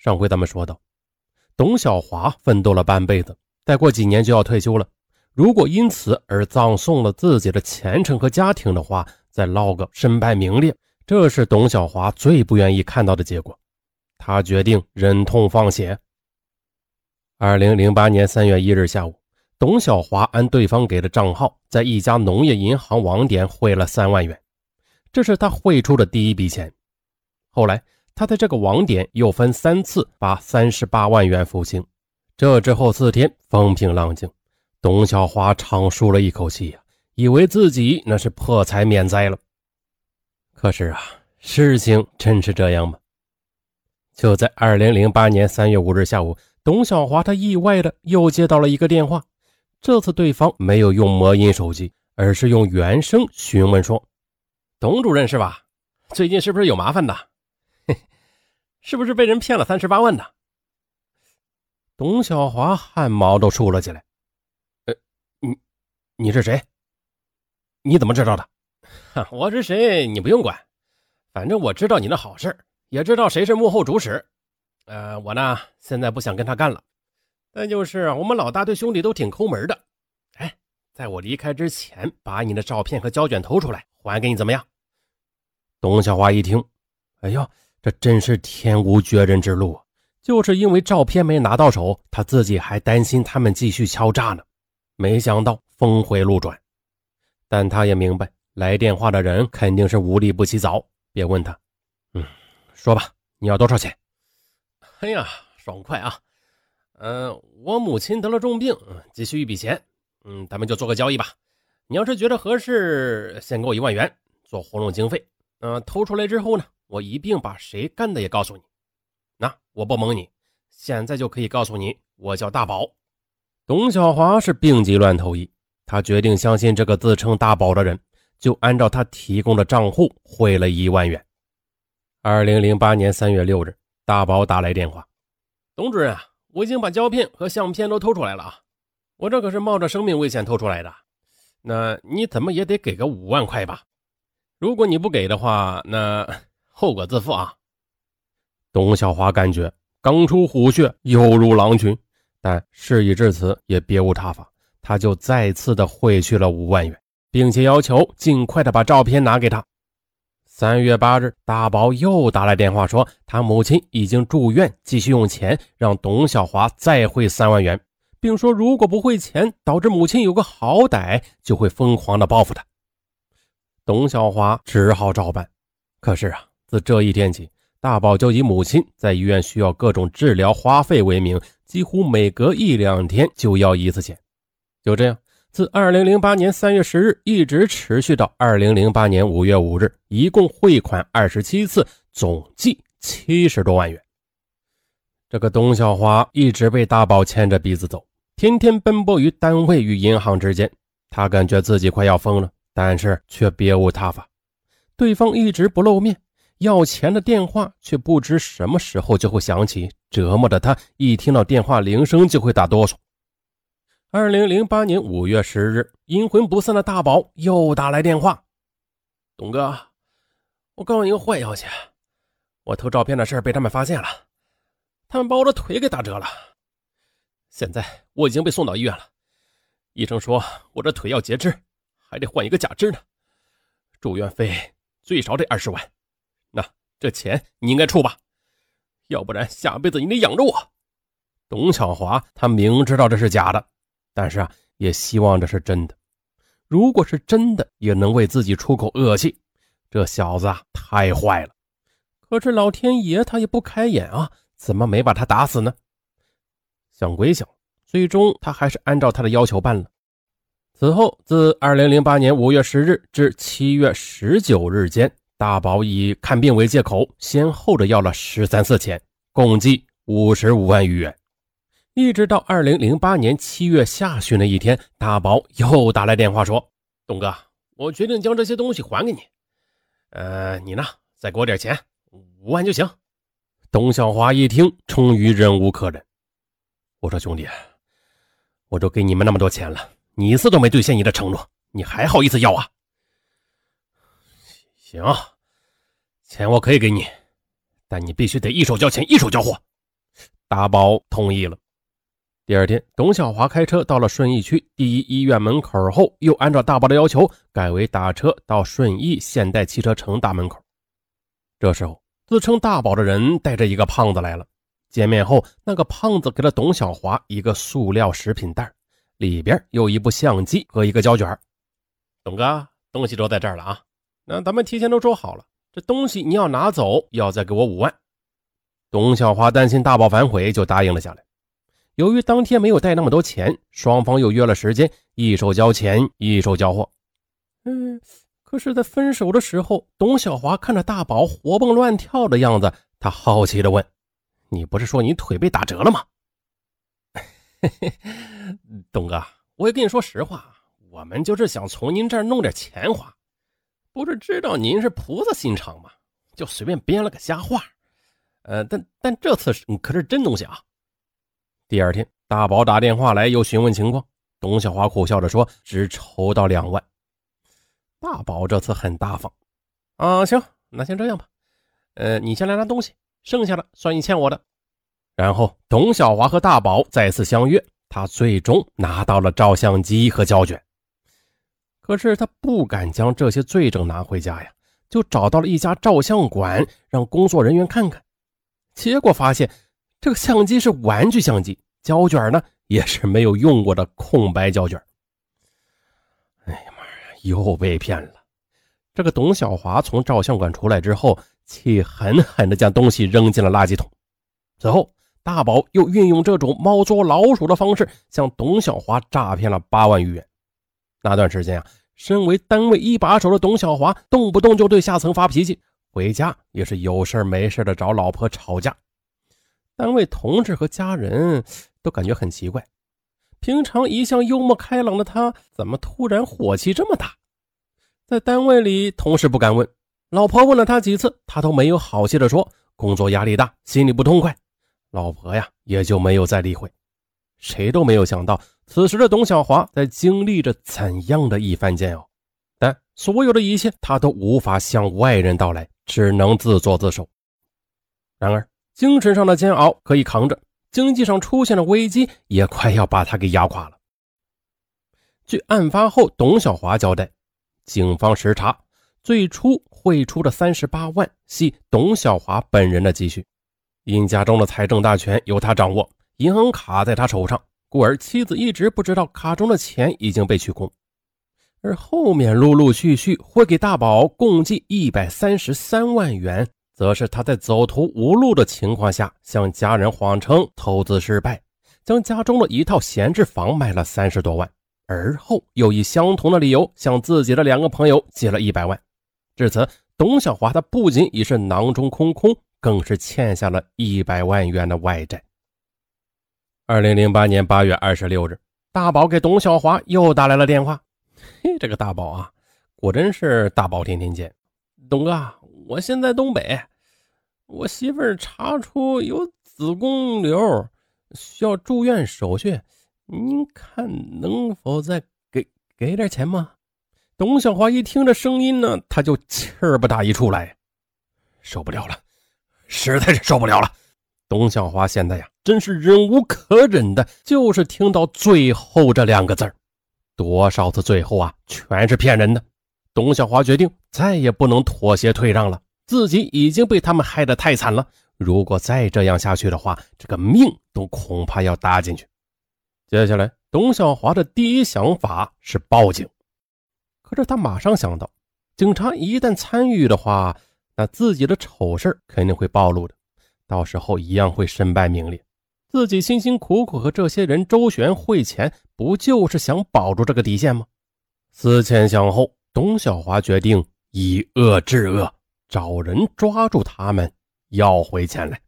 上回咱们说到，董小华奋斗了半辈子，再过几年就要退休了。如果因此而葬送了自己的前程和家庭的话，再落个身败名裂，这是董小华最不愿意看到的结果。他决定忍痛放血。二零零八年三月一日下午，董小华按对方给的账号，在一家农业银行网点汇了三万元，这是他汇出的第一笔钱。后来。他在这个网点又分三次把三十八万元付清，这之后四天风平浪静，董小华长舒了一口气呀，以为自己那是破财免灾了。可是啊，事情真是这样吗？就在二零零八年三月五日下午，董小华他意外的又接到了一个电话，这次对方没有用魔音手机，而是用原声询问说：“董主任是吧？最近是不是有麻烦的？”是不是被人骗了三十八万呢？董小华汗毛都竖了起来。呃，你你是谁？你怎么知道的？我是谁？你不用管，反正我知道你的好事也知道谁是幕后主使。呃，我呢现在不想跟他干了，但就是我们老大对兄弟都挺抠门的。哎，在我离开之前，把你的照片和胶卷投出来，还给你怎么样？董小华一听，哎呦！这真是天无绝人之路，就是因为照片没拿到手，他自己还担心他们继续敲诈呢。没想到峰回路转，但他也明白来电话的人肯定是无利不起早，别问他。嗯，说吧，你要多少钱？哎呀，爽快啊！嗯，我母亲得了重病，急需一笔钱。嗯，咱们就做个交易吧。你要是觉得合适，先给我一万元做活动经费。嗯，偷出来之后呢？我一并把谁干的也告诉你。那我不蒙你，现在就可以告诉你，我叫大宝。董小华是病急乱投医，他决定相信这个自称大宝的人，就按照他提供的账户汇了一万元。二零零八年三月六日，大宝打来电话：“董主任啊，我已经把胶片和相片都偷出来了啊，我这可是冒着生命危险偷出来的，那你怎么也得给个五万块吧？如果你不给的话，那……”后果自负啊！董小华感觉刚出虎穴，犹如狼群，但事已至此，也别无他法，他就再次的汇去了五万元，并且要求尽快的把照片拿给他。三月八日，大宝又打来电话说，他母亲已经住院，急需用钱，让董小华再汇三万元，并说如果不汇钱，导致母亲有个好歹，就会疯狂的报复他。董小华只好照办，可是啊。自这一天起，大宝就以母亲在医院需要各种治疗花费为名，几乎每隔一两天就要一次钱。就这样，自二零零八年三月十日一直持续到二零零八年五月五日，一共汇款二十七次，总计七十多万元。这个董小华一直被大宝牵着鼻子走，天天奔波于单位与银行之间，他感觉自己快要疯了，但是却别无他法。对方一直不露面。要钱的电话却不知什么时候就会响起，折磨着他一听到电话铃声就会打哆嗦。二零零八年五月十日，阴魂不散的大宝又打来电话：“董哥，我告诉你个坏消息，我偷照片的事被他们发现了，他们把我的腿给打折了。现在我已经被送到医院了，医生说我这腿要截肢，还得换一个假肢呢，住院费最少得二十万。”那这钱你应该出吧，要不然下辈子你得养着我。董小华他明知道这是假的，但是啊，也希望这是真的。如果是真的，也能为自己出口恶气。这小子啊，太坏了。可是老天爷他也不开眼啊，怎么没把他打死呢？想归想，最终他还是按照他的要求办了。此后，自二零零八年五月十日至七月十九日间。大宝以看病为借口，先后的要了十三次钱，共计五十五万余元。一直到二零零八年七月下旬的一天，大宝又打来电话说：“东哥，我决定将这些东西还给你。呃，你呢，再给我点钱，五万就行。”董小华一听，终于忍无可忍，我说：“兄弟，我都给你们那么多钱了，你一次都没兑现你的承诺，你还好意思要啊？”行，钱我可以给你，但你必须得一手交钱一手交货。大宝同意了。第二天，董小华开车到了顺义区第一医院门口后，又按照大宝的要求，改为打车到顺义现代汽车城大门口。这时候，自称大宝的人带着一个胖子来了。见面后，那个胖子给了董小华一个塑料食品袋，里边有一部相机和一个胶卷。董哥，东西都在这儿了啊！那咱们提前都说好了，这东西你要拿走，要再给我五万。董小华担心大宝反悔，就答应了下来。由于当天没有带那么多钱，双方又约了时间，一手交钱，一手交货。嗯，可是，在分手的时候，董小华看着大宝活蹦乱跳的样子，他好奇的问。你不是说你腿被打折了吗？嘿嘿，董哥，我也跟你说实话，我们就是想从您这儿弄点钱花，不是知道您是菩萨心肠吗？就随便编了个瞎话。呃，但但这次可是真东西啊！第二天，大宝打电话来又询问情况，董小华苦笑着说只筹到两万。大宝这次很大方啊，行，那先这样吧。呃，你先来拿东西。剩下的算你欠我的。然后，董小华和大宝再次相约，他最终拿到了照相机和胶卷。可是他不敢将这些罪证拿回家呀，就找到了一家照相馆，让工作人员看看。结果发现，这个相机是玩具相机，胶卷呢也是没有用过的空白胶卷。哎呀妈呀，又被骗了！这个董小华从照相馆出来之后。气狠狠地将东西扔进了垃圾桶。随后，大宝又运用这种猫捉老鼠的方式，向董小华诈骗了八万余元。那段时间啊，身为单位一把手的董小华，动不动就对下层发脾气，回家也是有事没事的找老婆吵架。单位同事和家人都感觉很奇怪，平常一向幽默开朗的他，怎么突然火气这么大？在单位里，同事不敢问。老婆问了他几次，他都没有好气的说工作压力大，心里不痛快。老婆呀，也就没有再理会。谁都没有想到，此时的董小华在经历着怎样的一番煎熬。但所有的一切，他都无法向外人道来，只能自作自受。然而，精神上的煎熬可以扛着，经济上出现的危机，也快要把他给压垮了。据案发后董小华交代，警方实查。最初汇出的三十八万系董小华本人的积蓄，因家中的财政大权由他掌握，银行卡在他手上，故而妻子一直不知道卡中的钱已经被取空。而后面陆陆续续汇给大宝共计一百三十三万元，则是他在走投无路的情况下，向家人谎称投资失败，将家中的一套闲置房卖了三十多万，而后又以相同的理由向自己的两个朋友借了一百万。至此，董小华他不仅已是囊中空空，更是欠下了一百万元的外债。二零零八年八月二十六日，大宝给董小华又打来了电话。嘿，这个大宝啊，果真是大宝天天见。董哥，我现在东北，我媳妇儿查出有子宫瘤，需要住院手续，您看能否再给给点钱吗？董小华一听这声音呢，他就气儿不打一处来，受不了了，实在是受不了了。董小华现在呀，真是忍无可忍的，就是听到最后这两个字多少次最后啊，全是骗人的。董小华决定再也不能妥协退让了，自己已经被他们害得太惨了。如果再这样下去的话，这个命都恐怕要搭进去。接下来，董小华的第一想法是报警。可是他马上想到，警察一旦参与的话，那自己的丑事肯定会暴露的，到时候一样会身败名裂。自己辛辛苦苦和这些人周旋汇钱，不就是想保住这个底线吗？思前想后，董小华决定以恶制恶，找人抓住他们，要回钱来。